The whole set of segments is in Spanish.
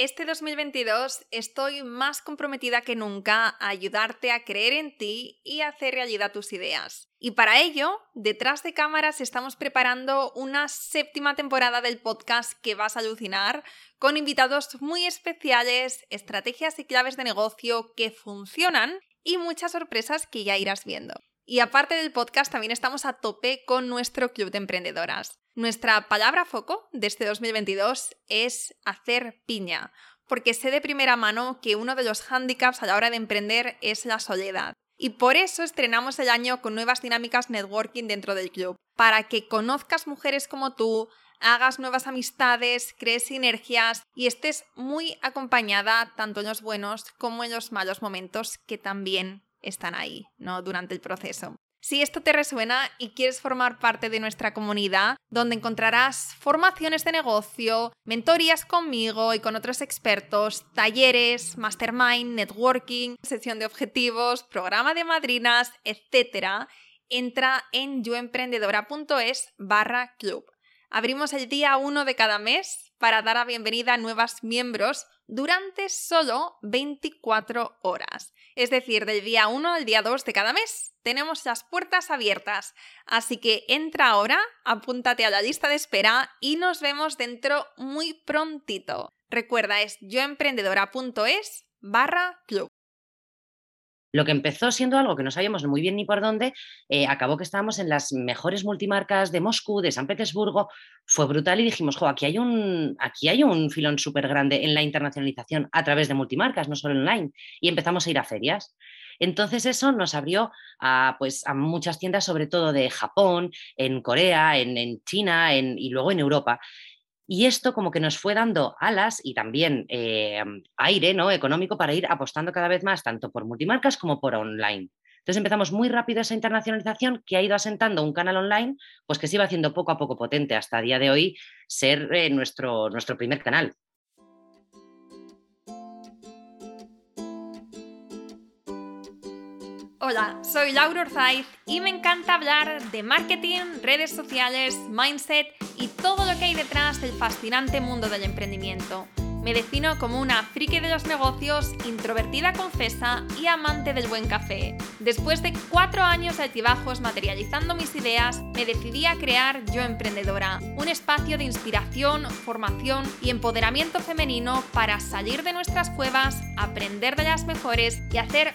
Este 2022 estoy más comprometida que nunca a ayudarte a creer en ti y hacer realidad tus ideas. Y para ello, detrás de cámaras estamos preparando una séptima temporada del podcast que vas a alucinar, con invitados muy especiales, estrategias y claves de negocio que funcionan y muchas sorpresas que ya irás viendo. Y aparte del podcast, también estamos a tope con nuestro club de emprendedoras. Nuestra palabra foco de este 2022 es hacer piña, porque sé de primera mano que uno de los hándicaps a la hora de emprender es la soledad. Y por eso estrenamos el año con nuevas dinámicas networking dentro del club, para que conozcas mujeres como tú, hagas nuevas amistades, crees sinergias y estés muy acompañada tanto en los buenos como en los malos momentos que también están ahí, ¿no? Durante el proceso. Si esto te resuena y quieres formar parte de nuestra comunidad, donde encontrarás formaciones de negocio, mentorías conmigo y con otros expertos, talleres, mastermind, networking, sesión de objetivos, programa de madrinas, etc., entra en yoemprendedora.es barra club. Abrimos el día 1 de cada mes para dar la bienvenida a nuevos miembros durante solo 24 horas. Es decir, del día 1 al día 2 de cada mes tenemos las puertas abiertas. Así que entra ahora, apúntate a la lista de espera y nos vemos dentro muy prontito. Recuerda, es yoemprendedora.es barra club. Lo que empezó siendo algo que no sabíamos muy bien ni por dónde, eh, acabó que estábamos en las mejores multimarcas de Moscú, de San Petersburgo, fue brutal y dijimos, jo, aquí hay un, aquí hay un filón súper grande en la internacionalización a través de multimarcas, no solo online, y empezamos a ir a ferias. Entonces eso nos abrió a, pues, a muchas tiendas, sobre todo de Japón, en Corea, en, China y luego en Europa. Y esto como que nos fue dando alas y también eh, aire ¿no? económico para ir apostando cada vez más, tanto por multimarcas como por online. Entonces empezamos muy rápido esa internacionalización que ha ido asentando un canal online, pues que se iba haciendo poco a poco potente hasta el día de hoy ser eh, nuestro, nuestro primer canal. Hola, soy Laura Orzaiz y me encanta hablar de marketing, redes sociales, mindset y todo lo que hay detrás del fascinante mundo del emprendimiento. Me defino como una friki de los negocios, introvertida confesa y amante del buen café. Después de cuatro años de altibajos materializando mis ideas, me decidí a crear Yo Emprendedora, un espacio de inspiración, formación y empoderamiento femenino para salir de nuestras cuevas, aprender de las mejores y hacer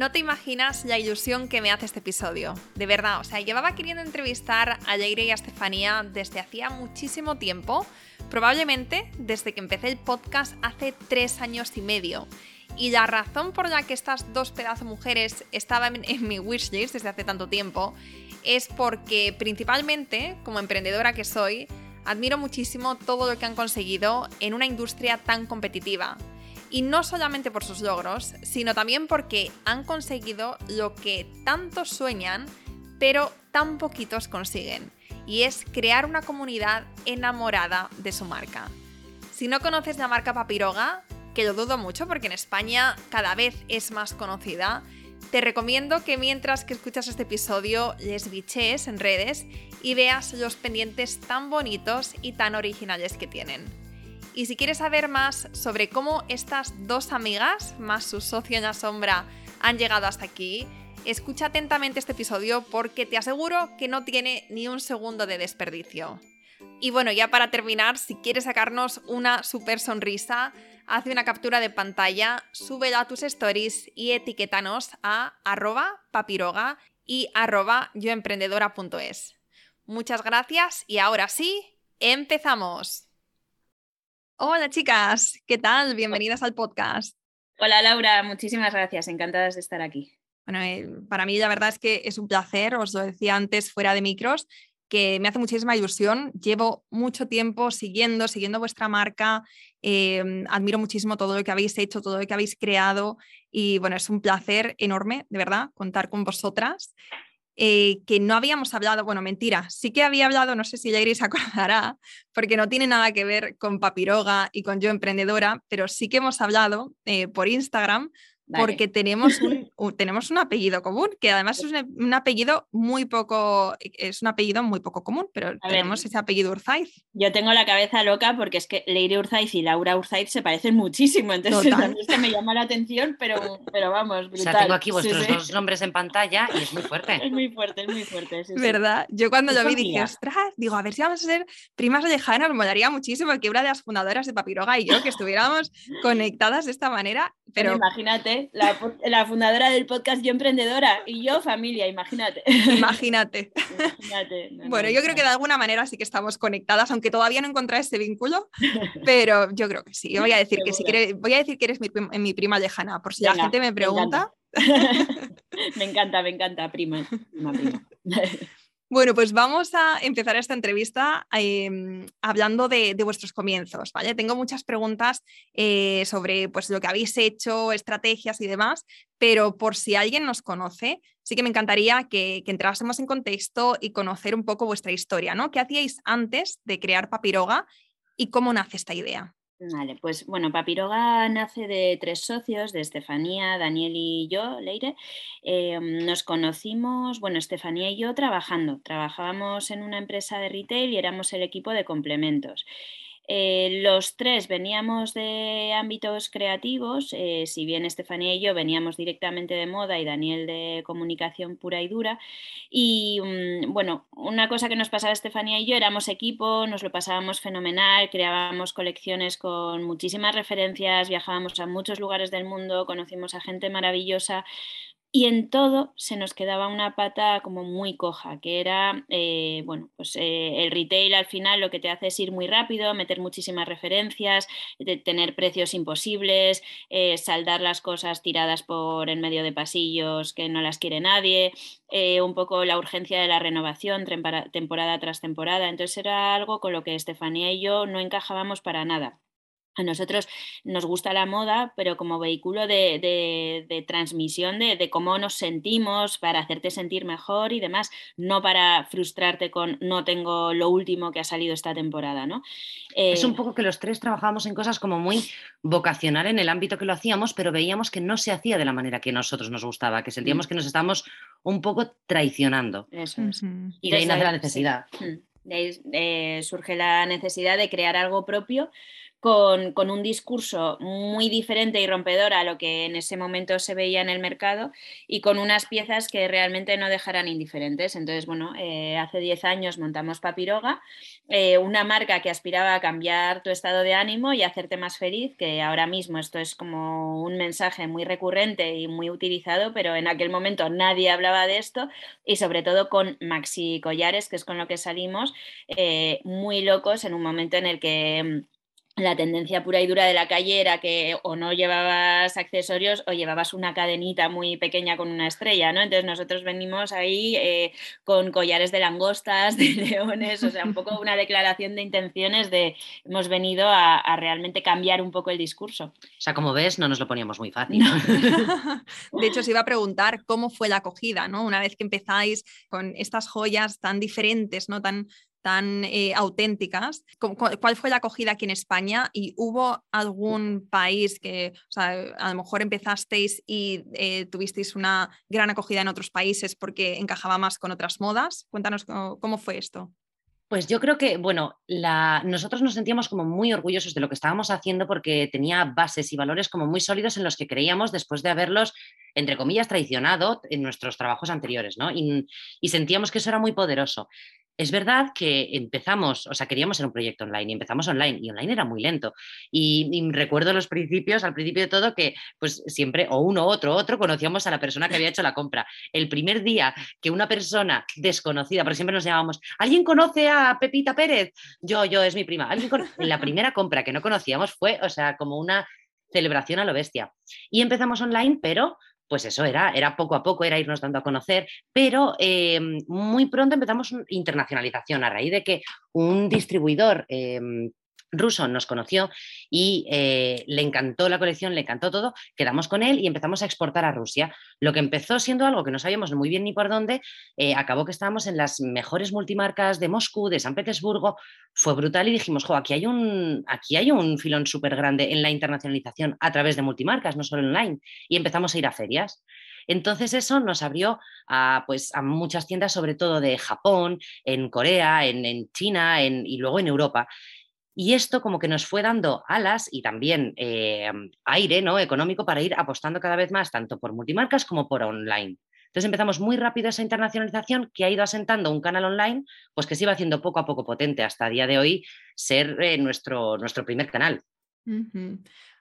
No te imaginas la ilusión que me hace este episodio. De verdad, o sea, llevaba queriendo entrevistar a Leire y a Estefanía desde hacía muchísimo tiempo, probablemente desde que empecé el podcast hace tres años y medio. Y la razón por la que estas dos pedazos mujeres estaban en, mi wishlist desde hace tanto tiempo es porque principalmente, como emprendedora que soy, admiro muchísimo todo lo que han conseguido en una industria tan competitiva y no solamente por sus logros, sino también porque han conseguido lo que tantos sueñan, pero tan poquitos consiguen, y es crear una comunidad enamorada de su marca. Si no conoces la marca Papiroga, que lo dudo mucho porque en España cada vez es más conocida, te recomiendo que mientras que escuchas este episodio les bichees en redes y veas los pendientes tan bonitos y tan originales que tienen. Y si quieres saber más sobre cómo estas dos amigas, más su socio en la sombra, han llegado hasta aquí, escucha atentamente este episodio porque te aseguro que no tiene ni un segundo de desperdicio. Y bueno, ya para terminar, si quieres sacarnos una super sonrisa, hace una captura de pantalla, súbela a tus stories y etiquétanos a arroba papiroga y arroba yoemprendedora.es. Muchas gracias y ahora sí, empezamos. Hola chicas, ¿qué tal? Bienvenidas al podcast. Hola Laura, muchísimas gracias, encantadas de estar aquí. Bueno, eh, para mí la verdad es que es un placer, os lo decía antes fuera de micros, que me hace muchísima ilusión. Llevo mucho tiempo siguiendo, siguiendo vuestra marca. Em, admiro muchísimo todo lo que habéis hecho, todo lo que habéis creado. Y bueno, es un placer enorme, de verdad, contar con vosotras. Eh, que no habíamos hablado, bueno, mentira, sí que había hablado, no sé si Yairi se acordará, porque no tiene nada que ver con Papiroga y con Yo Emprendedora, pero sí que hemos hablado eh, por Instagram porque tenemos un, tenemos un apellido común, que además es un, apellido muy poco, es un apellido muy poco común, pero tenemos ese apellido Urzaiz. Yo tengo la cabeza loca porque es que Leire Urzaiz y Laura Urzaiz se parecen muchísimo, entonces que me llama la atención, pero, pero vamos, brutal. O sea, tengo aquí vuestros dos nombres en pantalla y es muy fuerte. Es muy fuerte, es muy fuerte. ¿Verdad? Yo cuando lo vi dije, ostras, digo, a ver si vamos a ser primas lejanas, me molaría muchísimo que una de las fundadoras de Papiroga y yo que estuviéramos conectadas de esta manera, pero... imagínate, la, fundadora del podcast Yo Emprendedora y yo familia, imagínate. Imagínate. bueno, yo creo que de alguna manera sí que estamos conectadas, aunque todavía no encontré ese vínculo, pero yo creo que sí. Yo voy a decir que si voy a decir que eres mi, prima lejana, por si la gente me pregunta. Me encanta, me encanta, prima. prima. Bueno, pues vamos a empezar esta entrevista em, hablando de, vuestros comienzos, ¿vale? Tengo muchas preguntas eh, sobre pues, lo que habéis hecho, estrategias y demás, pero por si alguien nos conoce, sí que me encantaría que, que entrásemos en contexto y conocer un poco vuestra historia, ¿no? ¿Qué hacíais antes de crear Papiroga y cómo nace esta idea? Vale, pues bueno, Papiroga nace de tres socios, de Estefanía, Daniel y yo, Leire. Em, nos conocimos, bueno, Estefanía y yo trabajando. Trabajábamos en una empresa de retail y éramos el equipo de complementos. Eh, los tres veníamos de ámbitos creativos, eh, si bien Estefanía y yo veníamos directamente de moda y Daniel de comunicación pura y dura. Y mm, bueno, una cosa que nos pasaba Estefanía y yo, éramos equipo, nos lo pasábamos fenomenal, creábamos colecciones con muchísimas referencias, viajábamos a muchos lugares del mundo, conocimos a gente maravillosa, y en todo se nos quedaba una pata como muy coja, que era, eh, bueno, pues eh, el retail al final lo que te hace es ir muy rápido, meter muchísimas referencias, tener precios imposibles, eh, saldar las cosas tiradas por en medio de pasillos que no las quiere nadie, un poco la urgencia de la renovación temporada tras temporada. Entonces era algo con lo que Estefanía y yo no encajábamos para nada. A nosotros nos gusta la moda, pero como vehículo de, transmisión de, cómo nos sentimos, para hacerte sentir mejor y demás, no para frustrarte con no tengo lo último que ha salido esta temporada. ¿no? es un eh, poco que los tres trabajábamos en cosas como muy vocacional en el ámbito que lo hacíamos, pero veíamos que no se hacía de la manera que a nosotros nos gustaba, que sentíamos mm. que nos estábamos un poco traicionando. Eso es. Y de ahí nace la necesidad. Mm, de ahí eh, surge la necesidad de crear algo propio con, un discurso muy diferente y rompedor a lo que en ese momento se veía en el mercado y con unas piezas que realmente no dejarán indiferentes. Entonces, bueno, eh, hace 10 años montamos Papiroga, eh, una marca que aspiraba a cambiar tu estado de ánimo y hacerte más feliz, que ahora mismo esto es como un mensaje muy recurrente y muy utilizado, pero en aquel momento nadie hablaba de esto y sobre todo con Maxi Collares, que es con lo que salimos, eh, muy locos en un momento en el que la tendencia pura y dura de la calle era que o no llevabas accesorios o llevabas una cadenita muy pequeña con una estrella, ¿no? Entonces nosotros venimos ahí eh, con collares de langostas, de leones, o sea, un poco una declaración de intenciones de hemos venido a, realmente cambiar un poco el discurso. O sea, como ves, no nos lo poníamos muy fácil. de hecho, os iba a preguntar cómo fue la acogida, ¿no? Una vez que empezáis con estas joyas tan diferentes, ¿no? Tan tan eh, auténticas. ¿Cuál fue la acogida aquí en España? ¿Y hubo algún país que, o sea, a lo mejor empezasteis y eh, tuvisteis una gran acogida en otros países porque encajaba más con otras modas? Cuéntanos cómo, fue esto. Pues yo creo que, bueno, nosotros nos sentíamos como muy orgullosos de lo que estábamos haciendo porque tenía bases y valores como muy sólidos en los que creíamos después de haberlos, entre comillas, traicionado en nuestros trabajos anteriores, ¿no? y sentíamos que eso era muy poderoso. Es verdad que empezamos, o sea, queríamos ser un proyecto online y empezamos online y online era muy lento. Y, recuerdo los principios, al principio de todo, que pues siempre o uno, otro, otro, conocíamos a la persona que había hecho la compra. El primer día que una persona desconocida, por siempre nos llamábamos, ¿alguien conoce a Pepita Pérez? Yo, yo, es mi prima. ¿Alguien la primera compra que no conocíamos fue, o sea, como una celebración a lo bestia. Y empezamos online, pero pues eso era, era poco a poco, era irnos dando a conocer, pero em, muy pronto empezamos internacionalización a raíz de que un distribuidor em, ruso nos conoció y eh, le encantó la colección, le encantó todo, quedamos con él y empezamos a exportar a Rusia. Lo que empezó siendo algo que no sabíamos muy bien ni por dónde, eh, acabó que estábamos en las mejores multimarcas de Moscú, de San Petersburgo, fue brutal y dijimos, jo, aquí hay un, aquí hay un filón súper grande en la internacionalización a través de multimarcas, no solo online, y empezamos a ir a ferias. Entonces eso nos abrió a, pues, a muchas tiendas, sobre todo de Japón, en Corea, en, China y luego en Europa. Y esto como que nos fue dando alas y también eh, aire ¿no? económico para ir apostando cada vez más tanto por multimarcas como por online. Entonces empezamos muy rápido esa internacionalización que ha ido asentando un canal online, pues que se iba haciendo poco a poco potente hasta el día de hoy ser eh, nuestro, nuestro primer canal.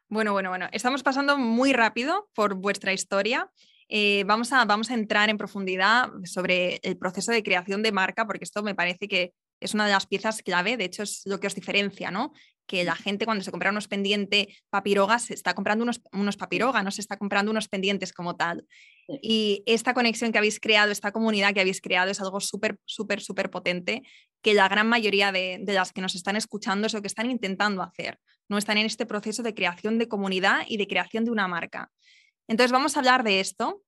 Bueno, bueno, bueno, estamos pasando muy rápido por vuestra historia. Eh, vamos, a, vamos a entrar en profundidad sobre el proceso de creación de marca, porque esto me parece que es una de las piezas clave, de hecho es lo que os diferencia, ¿no? Que la gente cuando se compra unos pendientes papirogas se está comprando unos, unos papirogas, no se está comprando unos pendientes como tal. Y esta conexión que habéis creado, esta comunidad que habéis creado es algo súper, súper, súper potente que la gran mayoría de, de, las que nos están escuchando es lo que están intentando hacer, no están en este proceso de creación de comunidad y de creación de una marca. Entonces vamos a hablar de esto,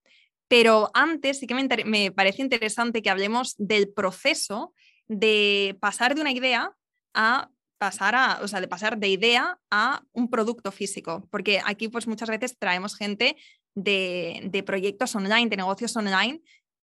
pero antes sí que me, me parece interesante que hablemos del proceso de pasar de una idea a pasar a, o sea, de pasar de idea a un producto físico, porque aquí pues muchas veces traemos gente de, proyectos online, de negocios online,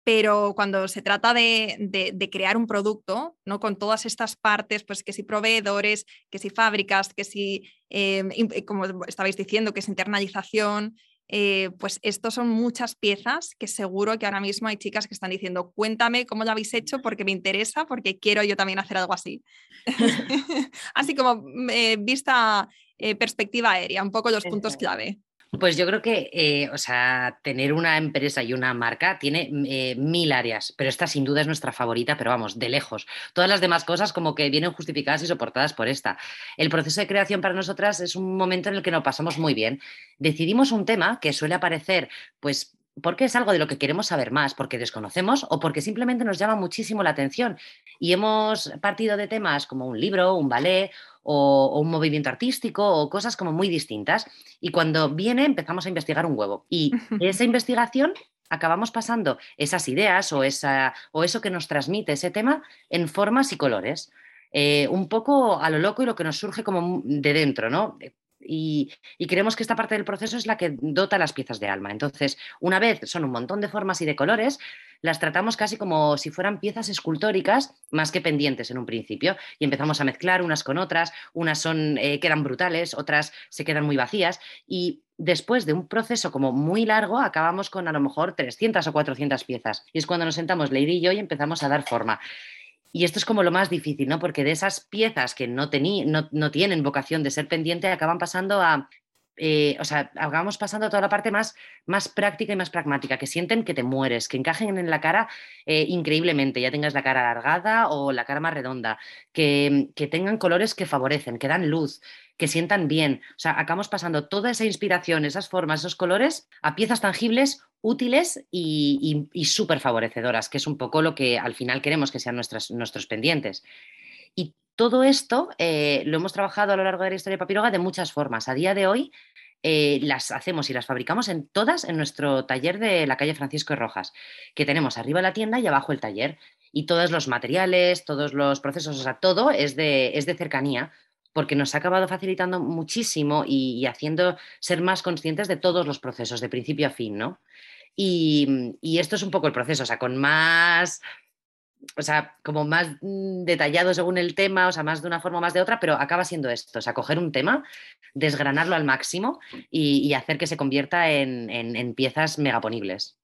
pero cuando se trata de, crear un producto, ¿no? Con todas estas partes, pues que si proveedores, que si fábricas, que si, em, como estabais diciendo, que es internalización, eh, pues estos son muchas piezas que seguro que ahora mismo hay chicas que están diciendo, cuéntame cómo lo habéis hecho porque me interesa, porque quiero yo también hacer algo así. así como mm, eh, vista eh, perspectiva aérea, un poco los puntos clave. Pues yo creo que, eh, o sea, tener una empresa y una marca tiene eh, mil áreas, pero esta sin duda es nuestra favorita, pero vamos, de lejos. Todas las demás cosas como que vienen justificadas y soportadas por esta. El proceso de creación para nosotras es un momento en el que nos pasamos muy bien. Decidimos un tema que suele aparecer, pues porque es algo de lo que queremos saber más, porque desconocemos o porque simplemente nos llama muchísimo la atención. Y hemos partido de temas como un libro, un ballet o, un movimiento artístico o cosas como muy distintas. Y cuando viene empezamos a investigar un huevo. Y esa investigación acabamos pasando esas ideas o, esa, o eso que nos transmite ese tema en formas y colores. Eh, un poco a lo loco y lo que nos surge como de dentro, ¿no? Y, creemos que esta parte del proceso es la que dota las piezas de alma. Entonces, una vez son un montón de formas y de colores, las tratamos casi como si fueran piezas escultóricas más que pendientes en un principio y empezamos a mezclar unas con otras, unas son, eh, quedan brutales, otras se quedan muy vacías y después de un proceso como muy largo acabamos con a lo mejor 300 o 400 piezas y es cuando nos sentamos Lady y yo y empezamos a dar forma. Y esto es como lo más difícil, ¿no? Porque de esas piezas que no, no, no tienen vocación de ser pendiente, acaban pasando a eh, o sea, acabamos pasando a toda la parte más, más práctica y más pragmática, que sienten que te mueres, que encajen en la cara eh, increíblemente, ya tengas la cara alargada o la cara más redonda, que, que, tengan colores que favorecen, que dan luz, que sientan bien. O sea, acabamos pasando toda esa inspiración, esas formas, esos colores a piezas tangibles, útiles y, y, súper favorecedoras, que es un poco lo que al final queremos que sean nuestros pendientes. Y todo esto eh, lo hemos trabajado a lo largo de la historia de Papiroga de muchas formas. A día de hoy eh, las hacemos y las fabricamos en todas en nuestro taller de la calle Francisco Rojas, que tenemos arriba la tienda y abajo el taller. Y todos los materiales, todos los procesos, o sea, todo es de, es de cercanía, porque nos ha acabado facilitando muchísimo y, haciendo ser más conscientes de todos los procesos, de principio a fin, ¿no? Y, y, esto es un poco el proceso, o sea, con más o sea, como más mm, detallado según el tema, o sea, más de una forma o más de otra, pero acaba siendo esto, o sea, coger un tema, desgranarlo al máximo y, hacer que se convierta en, piezas megaponibles.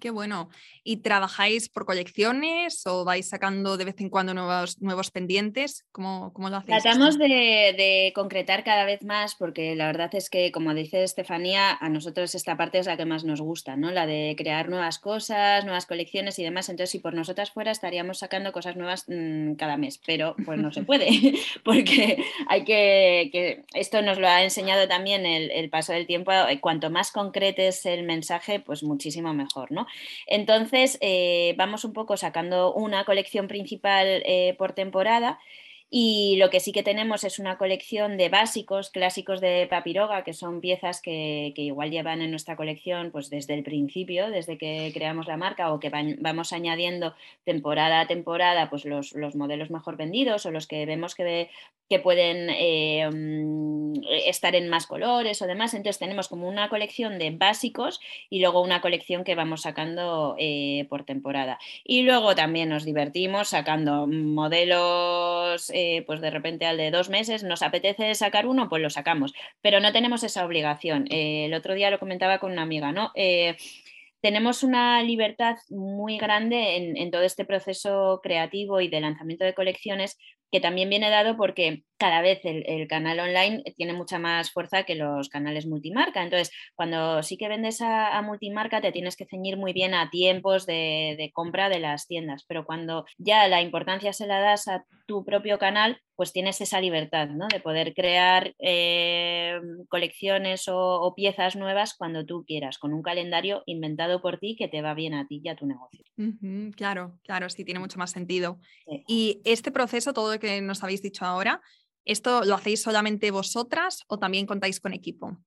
Qué bueno. ¿Y trabajáis por colecciones o vais sacando de vez en cuando nuevos, nuevos pendientes? ¿Cómo, cómo lo hacéis? Tratamos de, concretar cada vez más porque la verdad es que, como dice Estefanía, a nosotros esta parte es la que más nos gusta, ¿no? La de crear nuevas cosas, nuevas colecciones y demás. Entonces, si por nosotras fuera, estaríamos sacando cosas nuevas mm, cada mes, pero pues no se puede porque hay que, esto nos lo ha enseñado también el, el paso del tiempo. Cuanto más concretes el mensaje, pues muchísimo mejor, ¿no? Entonces, eh, vamos un poco sacando una colección principal eh, por temporada y lo que sí que tenemos es una colección de básicos clásicos de Papiroga, que son piezas que, igual llevan en nuestra colección pues desde el principio, desde que creamos la marca, o que vamos añadiendo temporada a temporada pues los, modelos mejor vendidos o los que vemos que, que pueden eh, mm, estar en más colores o demás. Entonces tenemos como una colección de básicos y luego una colección que vamos sacando eh, por temporada. Y luego también nos divertimos sacando modelos pues de repente al de dos meses nos apetece sacar uno, pues lo sacamos, pero no tenemos esa obligación. Eh, el otro día lo comentaba con una amiga, ¿no? Eh, tenemos una libertad muy grande en, todo este proceso creativo y de lanzamiento de colecciones que también viene dado porque cada vez el, canal online tiene mucha más fuerza que los canales multimarca. Entonces, cuando sí que vendes a, multimarca, te tienes que ceñir muy bien a tiempos de, compra de las tiendas, pero cuando ya la importancia se la das a tu propio canal, pues tienes esa libertad ¿no? de poder crear eh, colecciones o, piezas nuevas cuando tú quieras, con un calendario inventado por ti que te va bien a ti y a tu negocio. claro, claro, sí, tiene mucho más sentido. Y este proceso, todo que nos habéis dicho ahora, ¿Esto lo hacéis solamente vosotras o también contáis con equipo?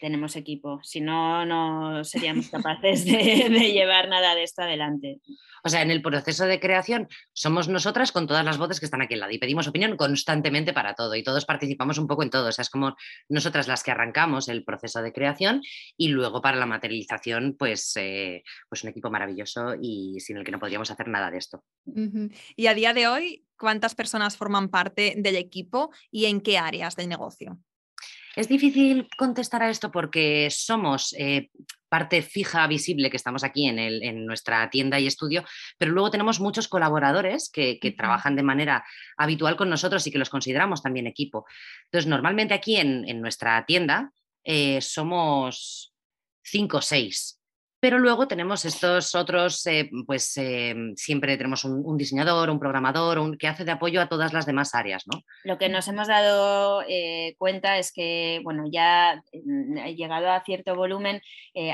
Tenemos equipo, si no, no seríamos capaces de, llevar nada de esto adelante. O sea, en el proceso de creación somos nosotras con todas las voces que están aquí al lado y pedimos opinión constantemente para todo y todos participamos un poco en todo. O sea, es como nosotras las que arrancamos el proceso de creación y luego para la materialización, pues, eh, pues un equipo maravilloso y sin el que no podríamos hacer nada de esto. Y a día de hoy, ¿cuántas personas forman parte del equipo y en qué áreas del negocio? Es difícil contestar a esto porque somos eh, parte fija, visible, que estamos aquí en, nuestra tienda y estudio, pero luego tenemos muchos colaboradores que, trabajan de manera habitual con nosotros y que los consideramos también equipo. Entonces, normalmente aquí en, nuestra tienda eh, somos cinco o seis pero luego tenemos estos otros, eh, pues eh, siempre tenemos un, diseñador, un programador, un, que hace de apoyo a todas las demás áreas, ¿no? Lo que nos hemos dado eh, cuenta es que, bueno, ya mm, llegado a cierto volumen,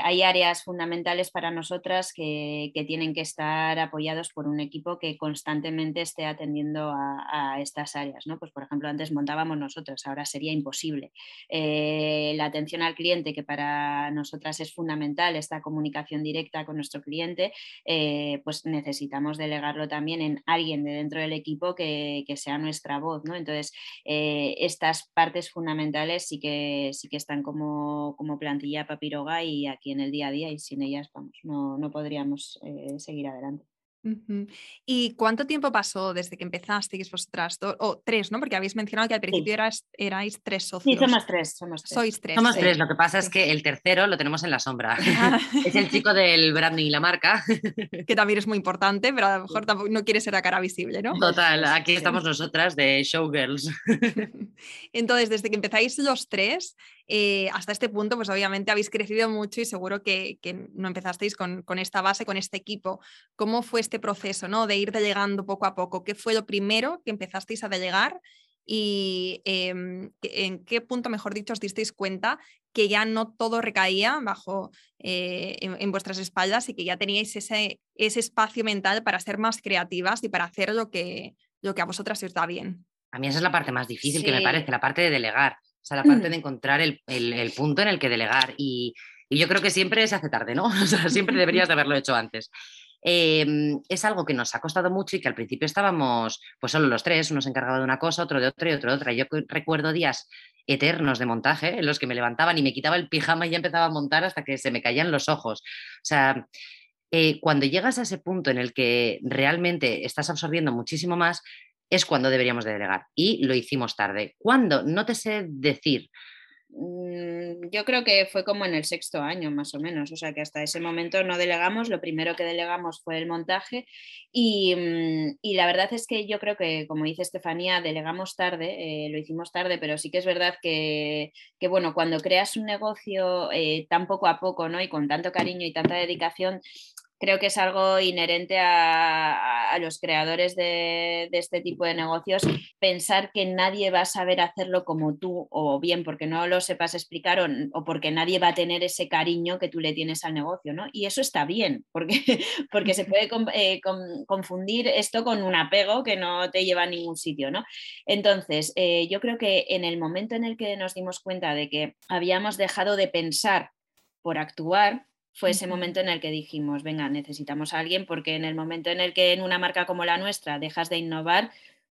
hay áreas fundamentales para nosotras que, tienen que estar apoyados por un equipo que constantemente esté atendiendo a, a, estas áreas, ¿no? Pues, por ejemplo, antes montábamos nosotros, ahora sería imposible. la atención al cliente, que para nosotras es fundamental, esta comunicación directa con nuestro cliente, eh, pues necesitamos delegarlo también en alguien de dentro del equipo que, sea nuestra voz. ¿no? Entonces, eh, estas partes fundamentales sí que, sí que están como, como plantilla papiroga y aquí en el día a día y sin ellas, vamos, no, no podríamos eh, seguir adelante. ¿Y cuánto tiempo pasó desde que empezasteis vosotras? O tres, ¿no? Porque habéis mencionado que al principio erais tres socios. Sí, somos tres, somos tres. Sois tres. Somos tres, lo que pasa es que el tercero lo tenemos en la sombra. Ah. es el chico del branding y la marca. que también es muy importante, pero a lo mejor no quiere ser a cara visible, ¿no? Total, aquí estamos nosotras de showgirls. Entonces, desde que empezáis los tres, eh, hasta este punto, pues obviamente habéis crecido mucho y seguro que, no empezasteis con, esta base, con este equipo. ¿Cómo fue este proceso ¿no? de ir delegando poco a poco? ¿Qué fue lo primero que empezasteis a delegar? y em, en qué punto, mejor dicho, os disteis cuenta que ya no todo recaía bajo eh, en, vuestras espaldas y que ya teníais ese, ese espacio mental para ser más creativas y para hacer lo que, lo que a vosotras os da bien. A mí esa es la parte más difícil que me parece, la parte de delegar. O sea, la parte de encontrar el, punto en el que delegar. Y, yo creo que siempre se hace tarde, ¿no? O sea, siempre deberías de haberlo hecho antes. Em, es algo que nos ha costado mucho y que al principio estábamos pues solo los tres, uno se encargaba de una cosa, otro de otra y otro de otra. Yo recuerdo días eternos de montaje en los que me levantaban y me quitaba el pijama y ya empezaba a montar hasta que se me caían los ojos. O sea, eh, cuando llegas a ese punto en el que realmente estás absorbiendo muchísimo más, es cuando deberíamos de delegar. Y lo hicimos tarde. ¿Cuándo? No te sé decir. Mm, yo creo que fue como en el sexto año más o menos, o sea que hasta ese momento no delegamos, lo primero que delegamos fue el montaje y, mm, la verdad es que yo creo que, como dice Estefanía, delegamos tarde, eh, lo hicimos tarde, pero sí que es verdad que, bueno, cuando creas un negocio eh, tan poco a poco ¿no? y con tanto cariño y tanta dedicación, creo que es algo inherente a, los creadores de, este tipo de negocios pensar que nadie va a saber hacerlo como tú o bien porque no lo sepas explicar o, porque nadie va a tener ese cariño que tú le tienes al negocio, ¿no? Y eso está bien porque, porque se puede eh, confundir esto con un apego que no te lleva a ningún sitio, ¿no? Entonces, eh, yo creo que en el momento en el que nos dimos cuenta de que habíamos dejado de pensar por actuar, fue ese momento en el que dijimos, venga, necesitamos a alguien porque en el momento en el que en una marca como la nuestra dejas de innovar,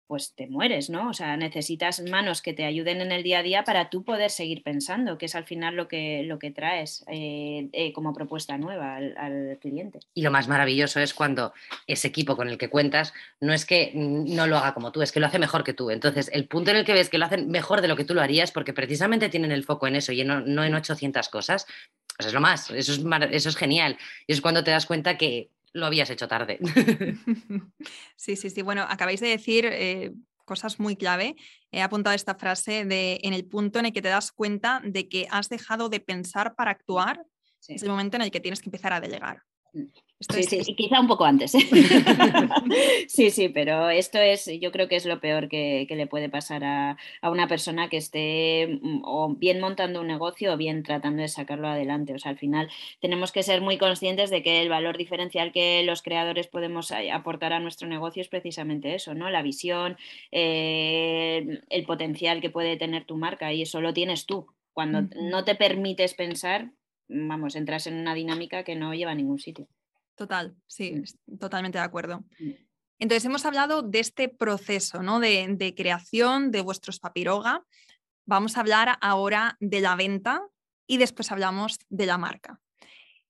pues te mueres, ¿no? O sea, necesitas manos que te ayuden en el día a día para tú poder seguir pensando, que es al final lo que, lo que traes eh, eh, como propuesta nueva al, cliente. Y lo más maravilloso es cuando ese equipo con el que cuentas no es que no lo haga como tú, es que lo hace mejor que tú. Entonces, el punto en el que ves que lo hacen mejor de lo que tú lo harías, porque precisamente tienen el foco en eso y no, no en 800 cosas, pues es lo más, eso es, eso es genial. Y es cuando te das cuenta que lo habías hecho tarde. Sí, sí, sí. Bueno, acabáis de decir eh, cosas muy clave. He apuntado esta frase de en el punto en el que te das cuenta de que has dejado de pensar para actuar, es el momento en el que tienes que empezar a delegar. Sí, sí, quizá un poco antes. ¿eh? sí, sí, pero esto es, yo creo que es lo peor que, le puede pasar a, una persona que esté mm, o bien montando un negocio o bien tratando de sacarlo adelante. O sea, al final tenemos que ser muy conscientes de que el valor diferencial que los creadores podemos aportar a nuestro negocio es precisamente eso, ¿no? La visión, eh, el potencial que puede tener tu marca y eso lo tienes tú. Cuando no te permites pensar, vamos, entras en una dinámica que no lleva a ningún sitio. Total, sí, totalmente de acuerdo. Entonces, hemos hablado de este proceso ¿no? de, creación de vuestros papiroga. Vamos a hablar ahora de la venta y después hablamos de la marca.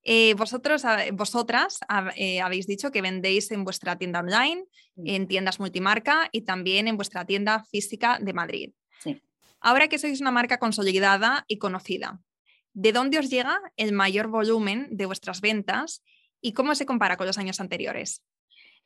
Eh, vosotros, vosotras eh, habéis dicho que vendéis en vuestra tienda online, en tiendas multimarca y también en vuestra tienda física de Madrid. Ahora que sois una marca consolidada y conocida, ¿de dónde os llega el mayor volumen de vuestras ventas ¿Y cómo se compara con los años anteriores?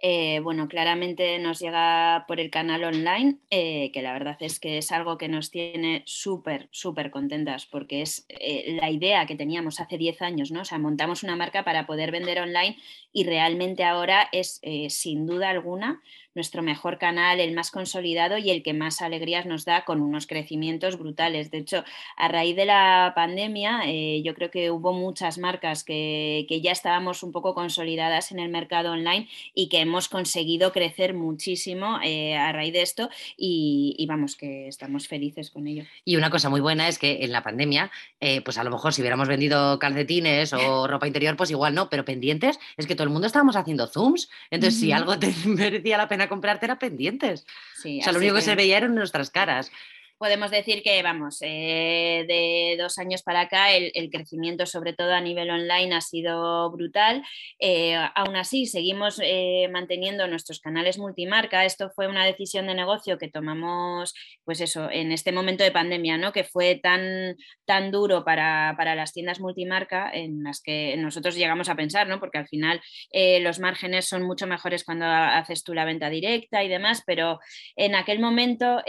Eh, bueno, claramente nos llega por el canal online, eh, que la verdad es que es algo que nos tiene súper, súper contentas, porque es eh, la idea que teníamos hace 10 años, ¿no? O sea, montamos una marca para poder vender online y realmente ahora es, sin duda alguna, nuestro mejor canal, el más consolidado y el que más alegrías nos da con unos crecimientos brutales. De hecho, a raíz de la pandemia, eh, yo creo que hubo muchas marcas que, ya estábamos un poco consolidadas en el mercado online y que hemos conseguido crecer muchísimo eh, a raíz de esto y, vamos, que estamos felices con ello. Y una cosa muy buena es que en la pandemia, eh, pues a lo mejor si hubiéramos vendido calcetines o ropa interior, pues igual no, pero pendientes, es que todo el mundo estábamos haciendo zooms. Entonces, si algo te merecía la pena comprarte era pendientes. o sea, lo único que... se veía eran nuestras caras podemos decir que, vamos, eh, de dos años para acá el, crecimiento, sobre todo a nivel online, ha sido brutal. Eh, aún así, seguimos eh, manteniendo nuestros canales multimarca. Esto fue una decisión de negocio que tomamos, pues eso, en este momento de pandemia, ¿no? Que fue tan, tan duro para, las tiendas multimarca en las que nosotros llegamos a pensar, ¿no? Porque al final los márgenes son mucho mejores cuando haces tú la venta directa y demás, pero en aquel momento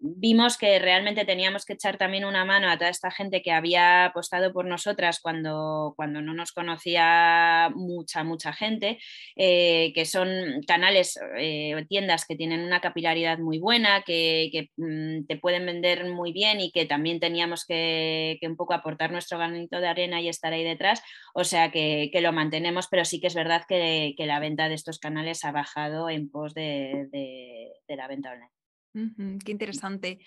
vimos que realmente teníamos que echar también una mano a toda esta gente que había apostado por nosotras cuando, cuando no nos conocía mucha, mucha gente, eh, que son canales eh, tiendas que tienen una capilaridad muy buena, que, mm, te pueden vender muy bien y que también teníamos que, un poco aportar nuestro granito de arena y estar ahí detrás. O sea que, lo mantenemos, pero sí que es verdad que, la venta de estos canales ha bajado en pos de la venta online qué interesante.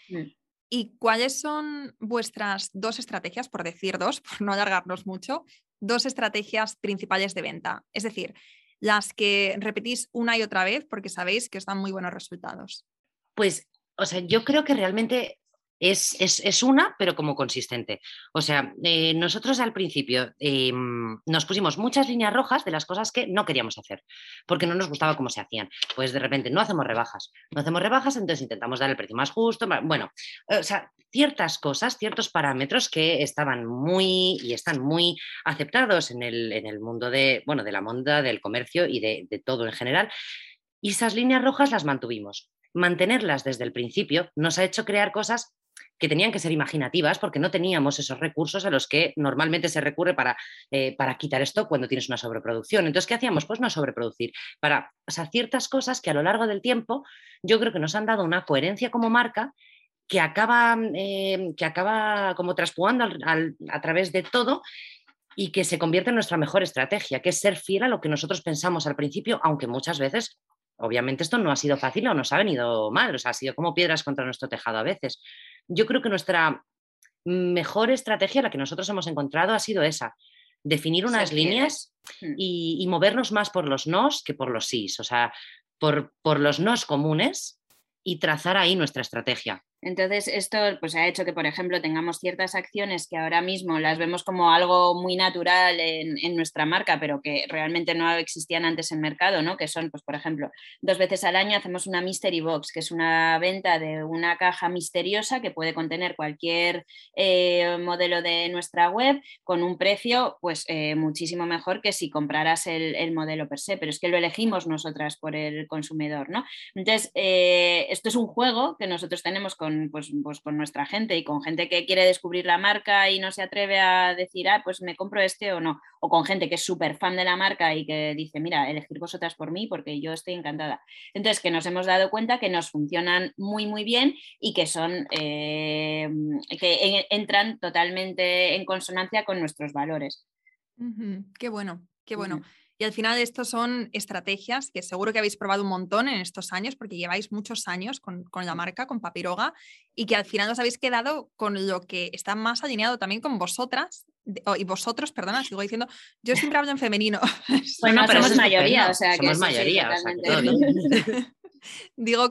¿Y cuáles son vuestras dos estrategias, por decir dos, por no alargarnos mucho, dos estrategias principales de venta? Es decir, las que repetís una y otra vez porque sabéis que os dan muy buenos resultados. Pues, o sea, yo creo que realmente es, una, pero como consistente. O sea, eh, nosotros al principio em, nos pusimos muchas líneas rojas de las cosas que no queríamos hacer, porque no nos gustaba cómo se hacían. Pues de repente no hacemos rebajas, no hacemos rebajas, entonces intentamos dar el precio más justo. Bueno, o sea, ciertas cosas, ciertos parámetros que estaban muy y están muy aceptados en el, en el mundo de, bueno, de la monda, del comercio y de, de todo en general. Y esas líneas rojas las mantuvimos mantenerlas desde el principio nos ha hecho crear cosas que tenían que ser imaginativas porque no teníamos esos recursos a los que normalmente se recurre para, eh, para quitar esto cuando tienes una sobreproducción. Entonces, ¿qué hacíamos? Pues no sobreproducir. Para o sea, ciertas cosas que a lo largo del tiempo yo creo que nos han dado una coherencia como marca que acaba, eh, que acaba como traspuando a través de todo y que se convierte en nuestra mejor estrategia, que es ser fiel a lo que nosotros pensamos al principio, aunque muchas veces obviamente esto no ha sido fácil o nos ha venido mal, o sea, ha sido como piedras contra nuestro tejado a veces. Yo creo que nuestra mejor estrategia, la que nosotros hemos encontrado, ha sido esa, definir unas líneas mm. y, movernos más por los nos que por los sís, o sea, por, por los nos comunes y trazar ahí nuestra estrategia. Entonces, esto pues, ha hecho que, por ejemplo, tengamos ciertas acciones que ahora mismo las vemos como algo muy natural en, nuestra marca, pero que realmente no existían antes en mercado, ¿no? que son, pues, por ejemplo, dos veces al año hacemos una Mystery Box, que es una venta de una caja misteriosa que puede contener cualquier eh, modelo de nuestra web con un precio pues, eh, muchísimo mejor que si compraras el, modelo per se, pero es que lo elegimos nosotras por el consumidor. ¿no? Entonces, eh, esto es un juego que nosotros tenemos con pues, pues, con, nuestra gente y con gente que quiere descubrir la marca y no se atreve a decir, ah, pues me compro este o no, o con gente que es súper fan de la marca y que dice, mira, elegir vosotras por mí porque yo estoy encantada. Entonces, que nos hemos dado cuenta que nos funcionan muy, muy bien y que son, eh, que entran totalmente en consonancia con nuestros valores. Qué bueno, qué bueno. Y al final estos son estrategias que seguro que habéis probado un montón en estos años, porque lleváis muchos años con, la marca, con Papiroga, y que al final os habéis quedado con lo que está más alineado también con vosotras, y vosotros, perdona, sigo diciendo, yo siempre hablo en femenino. Bueno, pero somos mayoría, o sea, somos mayoría. Digo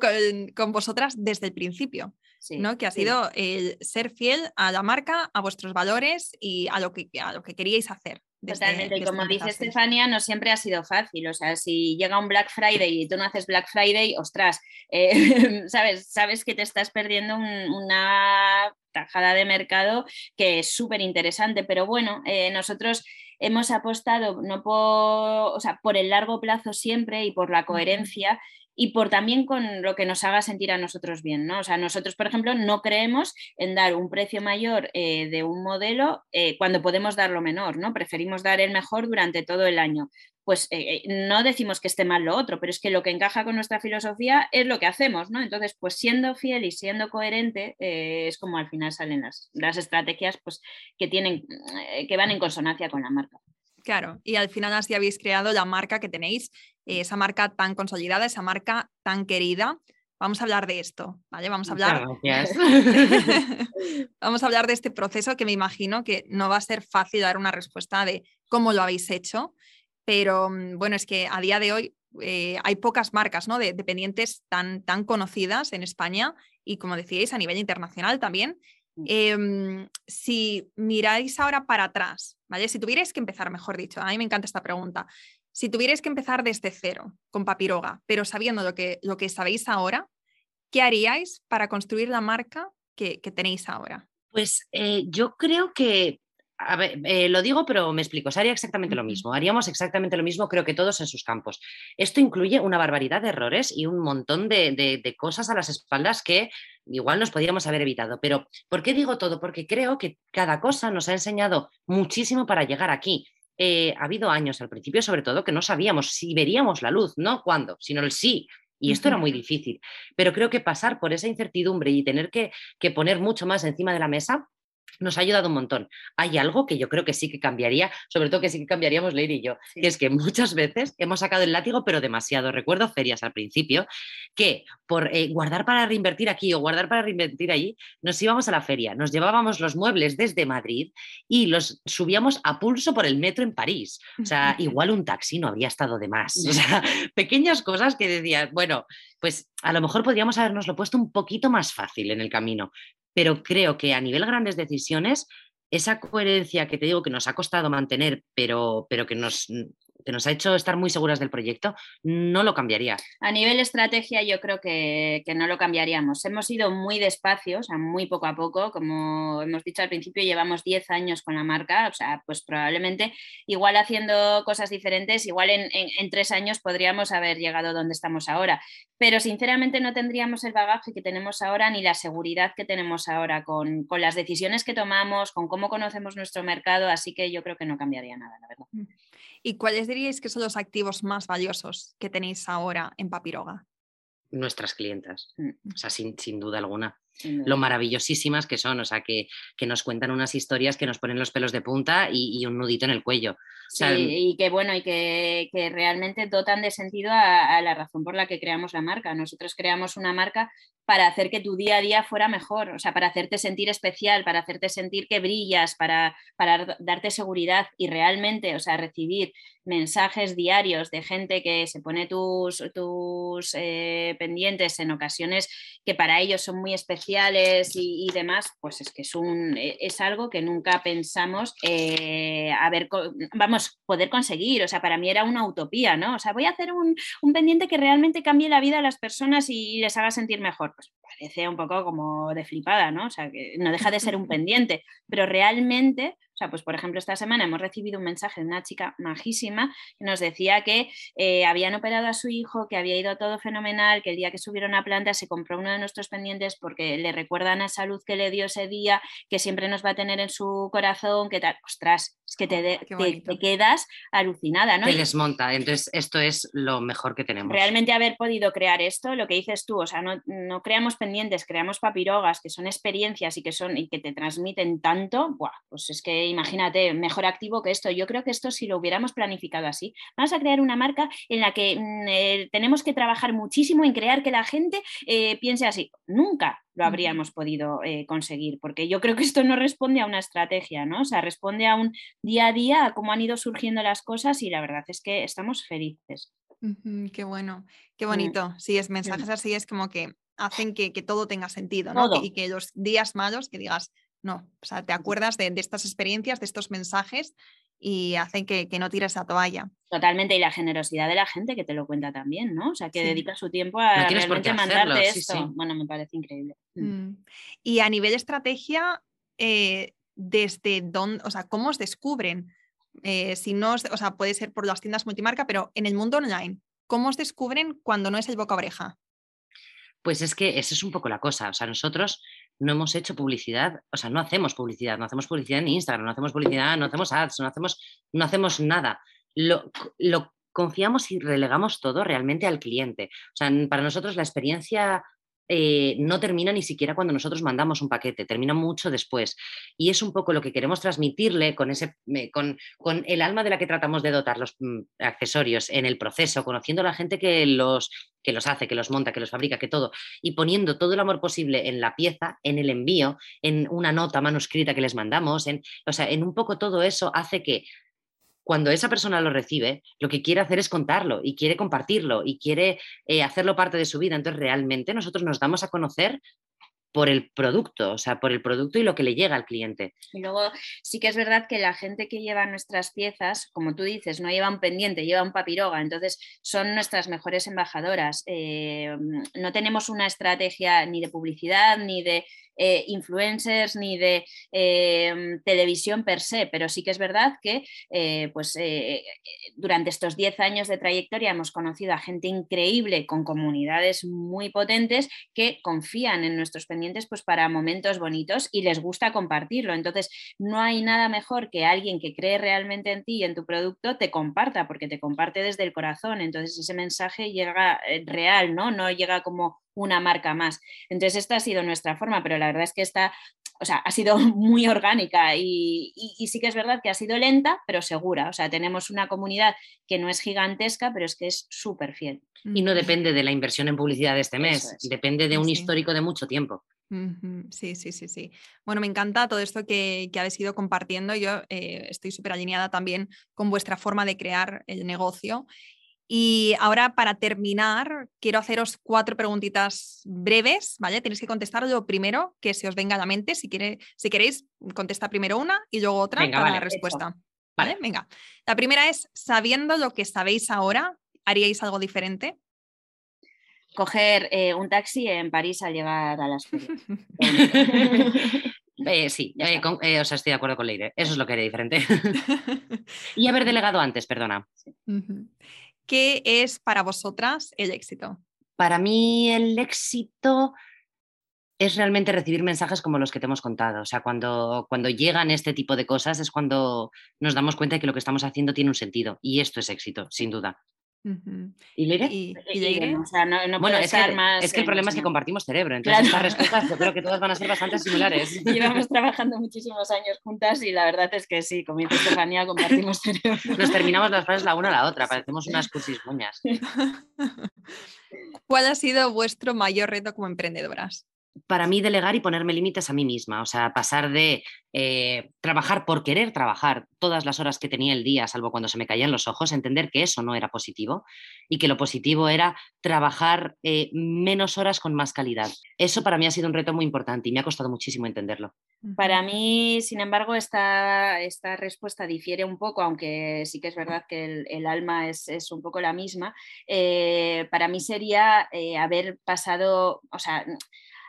con, vosotras desde el principio. ¿no? que ha sido el ser fiel a la marca, a vuestros valores y a lo que, a lo que queríais hacer. Totalmente, y como dice Estefania, no siempre ha sido fácil. O sea, si llega un Black Friday y tú no haces Black Friday, ostras, eh, sabes, sabes que te estás perdiendo una tajada de mercado que es súper interesante. Pero bueno, eh, nosotros hemos apostado no por, o sea, por el largo plazo siempre y por la coherencia y por también con lo que nos haga sentir a nosotros bien, ¿no? O sea, nosotros, por ejemplo, no creemos en dar un precio mayor eh, de un modelo eh, cuando podemos dar lo menor, ¿no? Preferimos dar el mejor durante todo el año. Pues eh, no decimos que esté mal lo otro, pero es que lo que encaja con nuestra filosofía es lo que hacemos, ¿no? Entonces, pues siendo fiel y siendo coherente es como al final salen las, las estrategias pues, que, tienen, que van en consonancia con la marca. Claro, y al final así habéis creado la marca que tenéis, eh, esa marca tan consolidada, esa marca tan querida. Vamos a hablar de esto, ¿vale? Vamos a hablar. Vamos a hablar de este proceso que me imagino que no va a ser fácil dar una respuesta de cómo lo habéis hecho, pero mm, bueno, es que a día de hoy eh, hay pocas marcas ¿no? de dependientes tan, tan conocidas en España y como decíais a nivel internacional también. Mm. Em, si miráis ahora para atrás, ¿vale? Si tuvierais que empezar, mejor dicho, a mí me encanta esta pregunta. Si tuvierais que empezar desde cero con Papiroga, pero sabiendo lo que, lo que sabéis ahora, ¿qué haríais para construir la marca que, tenéis ahora? Pues eh, yo creo que a ver, eh, lo digo, pero me explico. Se haría exactamente lo mismo. Haríamos exactamente lo mismo, creo que todos en sus campos. Esto incluye una barbaridad de errores y un montón de, cosas a las espaldas que igual nos podríamos haber evitado. Pero, ¿por qué digo todo? Porque creo que cada cosa nos ha enseñado muchísimo para llegar aquí. Eh, ha habido años al principio, sobre todo, que no sabíamos si veríamos la luz, no cuándo, sino el sí. Y esto era muy difícil. Pero creo que pasar por esa incertidumbre y tener que, que poner mucho más encima de la mesa nos ha ayudado un montón. Hay algo que yo creo que sí que cambiaría, sobre todo que sí que cambiaríamos Leir y yo, que es que muchas veces hemos sacado el látigo, pero demasiado. Recuerdo ferias al principio que por eh, guardar para reinvertir aquí o guardar para reinvertir allí, nos íbamos a la feria, nos llevábamos los muebles desde Madrid y los subíamos a pulso por el metro en París. O sea, igual un taxi no habría estado de más. O sea, pequeñas cosas que decías, bueno, pues a lo mejor podríamos habernoslo puesto un poquito más fácil en el camino, pero creo que a nivel grandes decisiones, esa coherencia que te digo que nos ha costado mantener, pero, pero que nos que nos ha hecho estar muy seguras del proyecto, no lo cambiaría. A nivel estrategia yo creo que, no lo cambiaríamos. Hemos ido muy despacio, o sea, muy poco a poco, como hemos dicho al principio, llevamos 10 años con la marca, o sea, pues probablemente igual haciendo cosas diferentes, igual en, en tres años podríamos haber llegado donde estamos ahora, pero sinceramente no tendríamos el bagaje que tenemos ahora ni la seguridad que tenemos ahora con, con las decisiones que tomamos, con cómo conocemos nuestro mercado, así que yo creo que no cambiaría nada, la verdad. Mm. ¿Y cuáles diríais que son los activos más valiosos que tenéis ahora en Papiroga? Nuestras clientas, mm. o sea, sin, sin duda alguna lo maravillosísimas que son, o sea, que, que, nos cuentan unas historias que nos ponen los pelos de punta y, un nudito en el cuello. Sí, y que bueno, y que, que realmente dotan de sentido a, la razón por la que creamos la marca. Nosotros creamos una marca para hacer que tu día a día fuera mejor, o sea, para hacerte sentir especial, para hacerte sentir que brillas, para, para darte seguridad y realmente, o sea, recibir mensajes diarios de gente que se pone tus, tus eh, pendientes en ocasiones que para ellos son muy especiales y, demás, pues es que es, un, e, es algo que nunca pensamos eh, haber, vamos, poder conseguir. O sea, para mí era una utopía, ¿no? O sea, voy a hacer un, un pendiente que realmente cambie la vida a las personas y les haga sentir mejor. Pues parece un poco como de flipada, ¿no? O sea, que no deja de ser un pendiente, pero realmente o sea, pues por ejemplo, esta semana hemos recibido un mensaje de una chica majísima que nos decía que eh, habían operado a su hijo, que había ido todo fenomenal, que el día que subieron a planta se compró uno de nuestros pendientes porque le recuerdan a esa luz que le dio ese día, que siempre nos va a tener en su corazón, que tal. Ostras, es que te, te, quedas alucinada, ¿no? Te desmonta. Entonces, esto es lo mejor que tenemos. Realmente haber podido crear esto, lo que dices tú, o sea, no, no creamos pendientes, creamos papirogas, que son experiencias y que, son, y que te transmiten tanto, ¡buah! pues es que imagínate, mejor activo que esto. Yo creo que esto si lo hubiéramos planificado así, vamos a crear una marca en la que mm, eh, tenemos que trabajar muchísimo en crear que la gente eh, piense así. Nunca lo habríamos podido eh, conseguir, porque yo creo que esto no responde a una estrategia, ¿no? O sea, responde a un día a día, a cómo han ido surgiendo las cosas y la verdad es que estamos felices. qué bueno, qué mm. bonito. Sí, es mensajes así, es como que hacen que, todo tenga sentido, ¿no? y que los días malos que digas, no, o sea, te acuerdas de, estas experiencias, de estos mensajes y hacen que, no tires la toalla. Totalmente, y la generosidad de la gente que te lo cuenta también, ¿no? O sea, que dedica su tiempo a realmente mandarte esto. bueno, me parece increíble. Mm. Mm. Y a nivel de estrategia, eh, desde dónde, o sea, ¿cómo os descubren? Eh, si no, o sea, puede ser por las tiendas multimarca, pero en el mundo online, ¿cómo os descubren cuando no es el boca oreja? Pues es que esa es un poco la cosa. O sea, nosotros no hemos hecho publicidad, o sea, no hacemos publicidad, no hacemos publicidad en Instagram, no hacemos publicidad, no hacemos ads, no hacemos, no hacemos nada. Lo, lo confiamos y relegamos todo realmente al cliente. O sea, para nosotros la experiencia eh, no termina ni siquiera cuando nosotros mandamos un paquete, termina mucho después. Y es un poco lo que queremos transmitirle con, ese, con, con el alma de la que tratamos de dotar los mm, accesorios en el proceso, conociendo a la gente que los, que los hace, que los monta, que los fabrica, que todo, y poniendo todo el amor posible en la pieza, en el envío, en una nota manuscrita que les mandamos, en, o sea, en un poco todo eso hace que cuando esa persona lo recibe, lo que quiere hacer es contarlo y quiere compartirlo y quiere eh, hacerlo parte de su vida. Entonces, realmente nosotros nos damos a conocer por el producto, o sea, por el producto y lo que le llega al cliente. Y luego sí que es verdad que la gente que lleva nuestras piezas, como tú dices, no lleva un pendiente, lleva un papiroga, entonces son nuestras mejores embajadoras. Eh, no tenemos una estrategia ni de publicidad ni de eh, influencers ni de em, televisión per se, pero sí que es verdad que eh, pues, eh, durante estos 10 años de trayectoria hemos conocido a gente increíble con comunidades muy potentes que confían en nuestros pendientes pues, para momentos bonitos y les gusta compartirlo. Entonces, no hay nada mejor que alguien que cree realmente en ti y en tu producto te comparta, porque te comparte desde el corazón. Entonces, ese mensaje llega real, ¿no? No llega como una marca más. Entonces, esta ha sido nuestra forma, pero la verdad es que esta, o sea, ha sido muy orgánica y, sí que es verdad que ha sido lenta, pero segura. O sea, tenemos una comunidad que no es gigantesca, pero es que es súper fiel. Y no depende de la inversión en publicidad de este mes, depende de un histórico de mucho tiempo. Sí, sí, sí, sí. Bueno, me encanta todo esto que, habéis ido compartiendo. Yo eh, estoy súper alineada también con vuestra forma de crear el negocio Y ahora para terminar, quiero haceros cuatro preguntitas breves, ¿vale? Tenéis que contestar lo primero que se os venga a la mente. Si, quiere, si queréis, contesta primero una y luego otra para la respuesta. ¿Vale? Venga. La primera es, sabiendo lo que sabéis ahora, ¿haríais algo diferente? Coger eh, un taxi en París al llegar a las Eh, sí, eh, o sea, estoy de acuerdo con Leire. Eso es lo que haría diferente. y haber delegado antes, perdona. ¿Qué es para vosotras el éxito? Para mí el éxito es realmente recibir mensajes como los que te hemos contado. O sea, cuando, cuando llegan este tipo de cosas es cuando nos damos cuenta de que lo que estamos haciendo tiene un sentido. Y esto es éxito, sin duda. ¿Y Leire? ¿Y, bueno, es que, más es que el problema es que compartimos cerebro, entonces estas respuestas yo creo que todas van a ser bastante similares. Llevamos trabajando muchísimos años juntas y la verdad es que sí, como dice Estefanía, compartimos cerebro. Nos terminamos las frases la una a la otra, parecemos unas cursis moñas. ¿Cuál ha sido vuestro mayor reto como emprendedoras? Para mí delegar y ponerme límites a mí misma, o sea, pasar de eh, trabajar por querer trabajar todas las horas que tenía el día, salvo cuando se me caían los ojos, entender que eso no era positivo y que lo positivo era trabajar eh, menos horas con más calidad. Eso para mí ha sido un reto muy importante y me ha costado muchísimo entenderlo. Para mí, sin embargo, esta, esta respuesta difiere un poco, aunque sí que es verdad que el, alma es, un poco la misma. Eh, para mí sería haber pasado, o sea,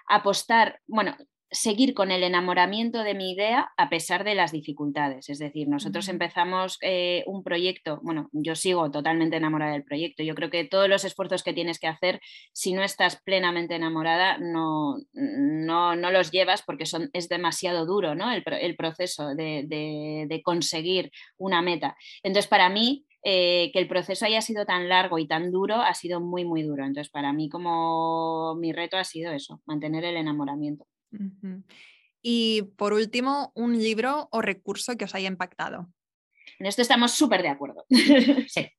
apostar, bueno, seguir con el enamoramiento de mi idea a pesar de las dificultades. Es decir, nosotros empezamos eh, un proyecto, bueno, yo sigo totalmente enamorada del proyecto. Yo creo que todos los esfuerzos que tienes que hacer, si no estás plenamente enamorada, no, no, los llevas porque son, es demasiado duro ¿no? el, proceso de, de conseguir una meta. Entonces, para mí, eh, que el proceso haya sido tan largo y tan duro ha sido muy, muy duro. Entonces, para mí como mi reto ha sido eso, mantener el enamoramiento. Y por último, un libro o recurso que os haya impactado. En esto estamos súper de acuerdo. Sí.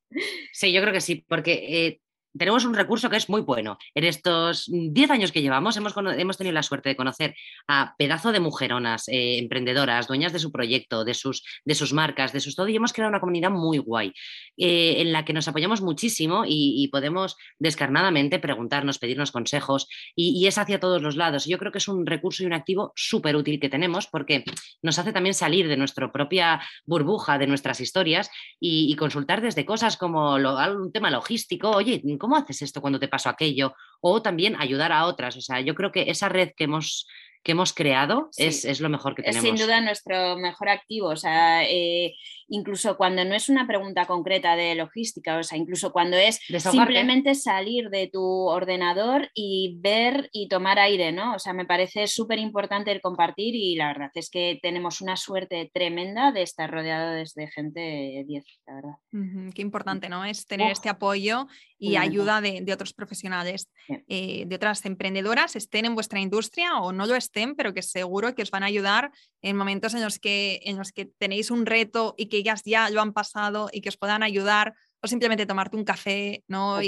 sí, yo creo que sí, porque eh, tenemos un recurso que es muy bueno. En estos 10 años que llevamos hemos, hemos, tenido la suerte de conocer a pedazo de mujeronas, eh, emprendedoras, dueñas de su proyecto, de sus, de sus marcas, de sus todo, y hemos creado una comunidad muy guay, eh, en la que nos apoyamos muchísimo y, podemos descarnadamente preguntarnos, pedirnos consejos, y, es hacia todos los lados. Yo creo que es un recurso y un activo súper útil que tenemos porque nos hace también salir de nuestra propia burbuja, de nuestras historias, y, consultar desde cosas como un tema logístico, oye, ¿cómo haces esto cuando te pasó aquello? O también ayudar a otras. O sea, yo creo que esa red que hemos que hemos creado es, lo mejor que tenemos. Es sin duda nuestro mejor activo, o sea, eh, incluso cuando no es una pregunta concreta de logística, o sea, incluso cuando es simplemente salir de tu ordenador y ver y tomar aire, ¿no? O sea, me parece súper importante el compartir y la verdad es que tenemos una suerte tremenda de estar rodeado de gente 10, la verdad. qué importante, ¿no? Es tener este apoyo y ayuda de, otros profesionales, eh, de otras emprendedoras, estén en vuestra industria o no lo estén, pero que seguro que os van a ayudar en momentos en los que, en los que tenéis un reto y que ellas ya lo han pasado y que os puedan ayudar o simplemente tomarte un café ¿no?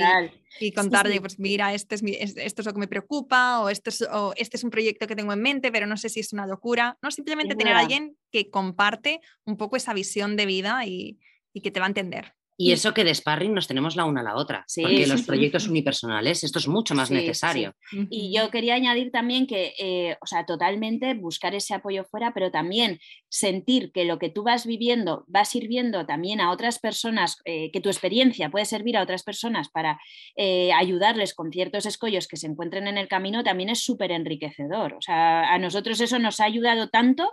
y, contarle, pues mira, este es esto es lo que me preocupa o, esto es, este es un proyecto que tengo en mente, pero no sé si es una locura. No, simplemente tener a alguien que comparte un poco esa visión de vida y que te va a entender. Y eso que de sparring nos tenemos la una a la otra, porque los proyectos unipersonales, esto es mucho más necesario. Y yo quería añadir también que, eh, o sea, totalmente buscar ese apoyo fuera, pero también sentir que lo que tú vas viviendo va sirviendo también a otras personas, eh, que tu experiencia puede servir a otras personas para eh, ayudarles con ciertos escollos que se encuentren en el camino, también es súper enriquecedor. O sea, a nosotros eso nos ha ayudado tanto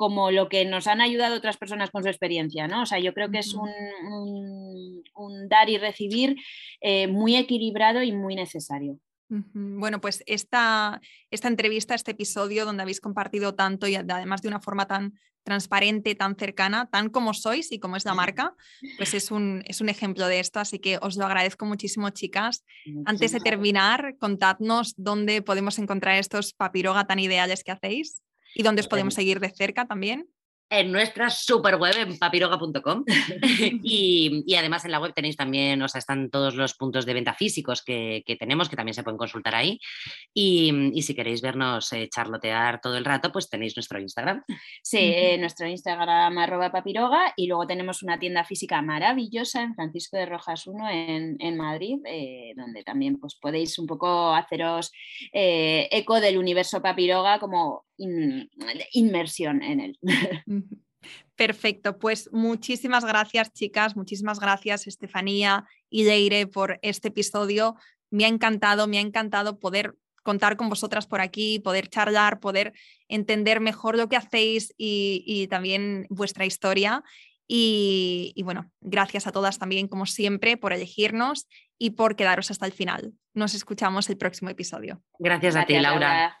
como lo que nos han ayudado otras personas con su experiencia, ¿no? O sea, yo creo que es un, dar y recibir eh, muy equilibrado y muy necesario. Bueno, pues esta, esta entrevista, este episodio donde habéis compartido tanto y además de una forma tan transparente, tan cercana, tan como sois y como es la marca, pues es un, es un ejemplo de esto, así que os lo agradezco muchísimo, chicas. Antes de terminar, contadnos dónde podemos encontrar estos papiroga tan ideales que hacéis. ¿Y dónde os podemos seguir de cerca también? en nuestra super web en papiroga.com y, además en la web tenéis también, o sea, están todos los puntos de venta físicos que, tenemos, que también se pueden consultar ahí. Y, si queréis vernos eh, charlotear todo el rato, pues tenéis nuestro Instagram. Sí, eh, nuestro Instagram arroba papiroga y luego tenemos una tienda física maravillosa en Francisco de Rojas 1 en, Madrid, eh, donde también pues, podéis un poco haceros eco del universo papiroga como inmersión en él. Perfecto, pues muchísimas gracias chicas, muchísimas gracias Estefanía y Leire por este episodio. Me ha encantado, me ha encantado poder contar con vosotras por aquí, poder charlar, poder entender mejor lo que hacéis y, también vuestra historia. Y, bueno, gracias a todas también, como siempre, por elegirnos y por quedaros hasta el final. Nos escuchamos el próximo episodio. Gracias, a ti, Laura.